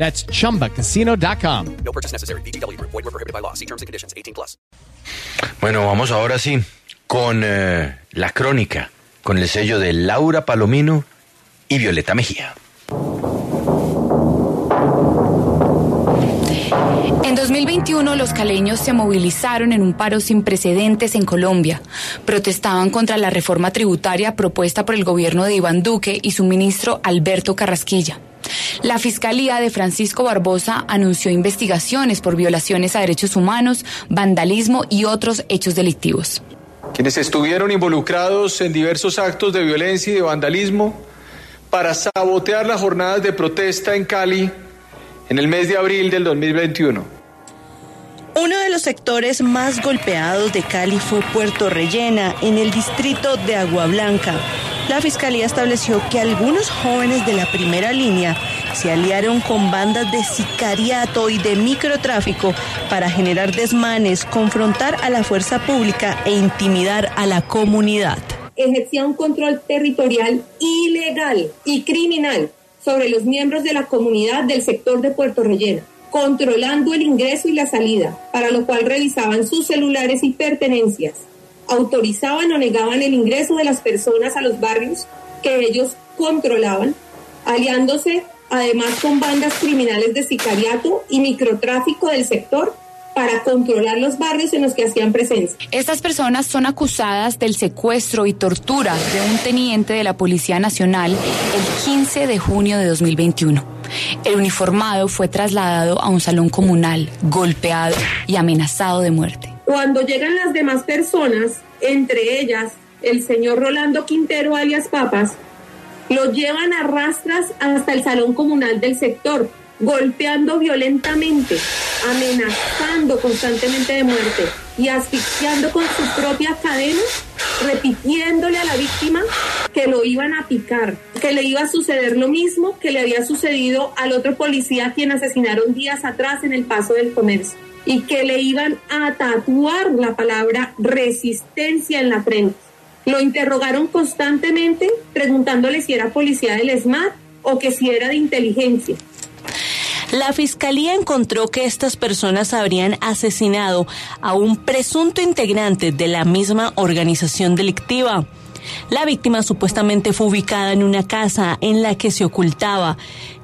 That's chumbacasino.com. No purchase necessary. VGW Group. Void were prohibited by law. See terms and conditions. 18 plus. Bueno, vamos ahora sí con eh, la crónica, con el sello de Laura Palomino y Violeta Mejía. En 2021 los caleños se movilizaron en un paro sin precedentes en Colombia. Protestaban contra la reforma tributaria propuesta por el gobierno de Iván Duque y su ministro Alberto Carrasquilla. La Fiscalía de Francisco Barbosa anunció investigaciones por violaciones a derechos humanos, vandalismo y otros hechos delictivos. Quienes estuvieron involucrados en diversos actos de violencia y de vandalismo para sabotear las jornadas de protesta en Cali en el mes de abril del 2021. Uno de los sectores más golpeados de Cali fue Puerto Rellena, en el distrito de Agua Blanca. La fiscalía estableció que algunos jóvenes de la primera línea se aliaron con bandas de sicariato y de microtráfico para generar desmanes, confrontar a la fuerza pública e intimidar a la comunidad. Ejercía un control territorial ilegal y criminal sobre los miembros de la comunidad del sector de Puerto Rellena controlando el ingreso y la salida, para lo cual revisaban sus celulares y pertenencias, autorizaban o negaban el ingreso de las personas a los barrios que ellos controlaban, aliándose además con bandas criminales de sicariato y microtráfico del sector para controlar los barrios en los que hacían presencia. Estas personas son acusadas del secuestro y tortura de un teniente de la Policía Nacional el 15 de junio de 2021. El uniformado fue trasladado a un salón comunal, golpeado y amenazado de muerte. Cuando llegan las demás personas, entre ellas el señor Rolando Quintero alias Papas, lo llevan a rastras hasta el salón comunal del sector, golpeando violentamente, amenazando constantemente de muerte y asfixiando con sus propias cadenas, repitiéndole a la víctima que lo iban a picar, que le iba a suceder lo mismo que le había sucedido al otro policía quien asesinaron días atrás en el paso del comercio y que le iban a tatuar la palabra resistencia en la frente. Lo interrogaron constantemente preguntándole si era policía del SMAT o que si era de inteligencia. La fiscalía encontró que estas personas habrían asesinado a un presunto integrante de la misma organización delictiva. La víctima supuestamente fue ubicada en una casa en la que se ocultaba,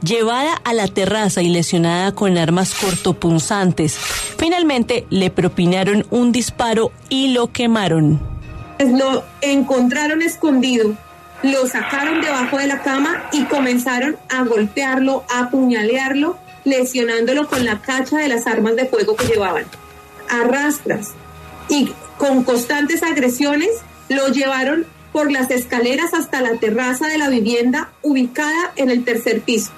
llevada a la terraza y lesionada con armas cortopunzantes. Finalmente le propinaron un disparo y lo quemaron. Lo encontraron escondido, lo sacaron debajo de la cama y comenzaron a golpearlo, a apuñalearlo lesionándolo con la cacha de las armas de fuego que llevaban. Arrastras y con constantes agresiones lo llevaron por las escaleras hasta la terraza de la vivienda ubicada en el tercer piso,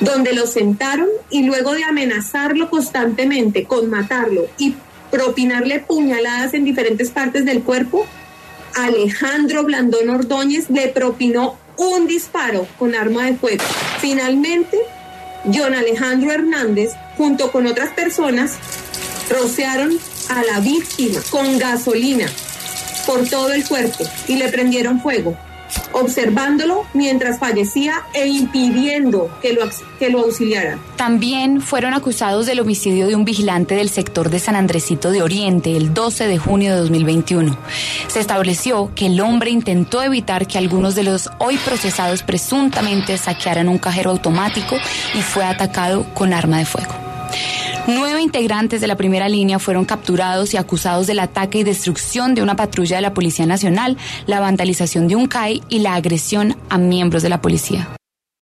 donde lo sentaron y luego de amenazarlo constantemente con matarlo y propinarle puñaladas en diferentes partes del cuerpo, Alejandro Blandón Ordóñez le propinó un disparo con arma de fuego. Finalmente, John Alejandro Hernández, junto con otras personas, rociaron a la víctima con gasolina por todo el cuerpo y le prendieron fuego, observándolo mientras fallecía e impidiendo que lo, que lo auxiliaran. También fueron acusados del homicidio de un vigilante del sector de San Andresito de Oriente el 12 de junio de 2021. Se estableció que el hombre intentó evitar que algunos de los hoy procesados presuntamente saquearan un cajero automático y fue atacado con arma de fuego. Nueve integrantes de la primera línea fueron capturados y acusados del ataque y destrucción de una patrulla de la Policía Nacional, la vandalización de un CAI y la agresión a miembros de la policía.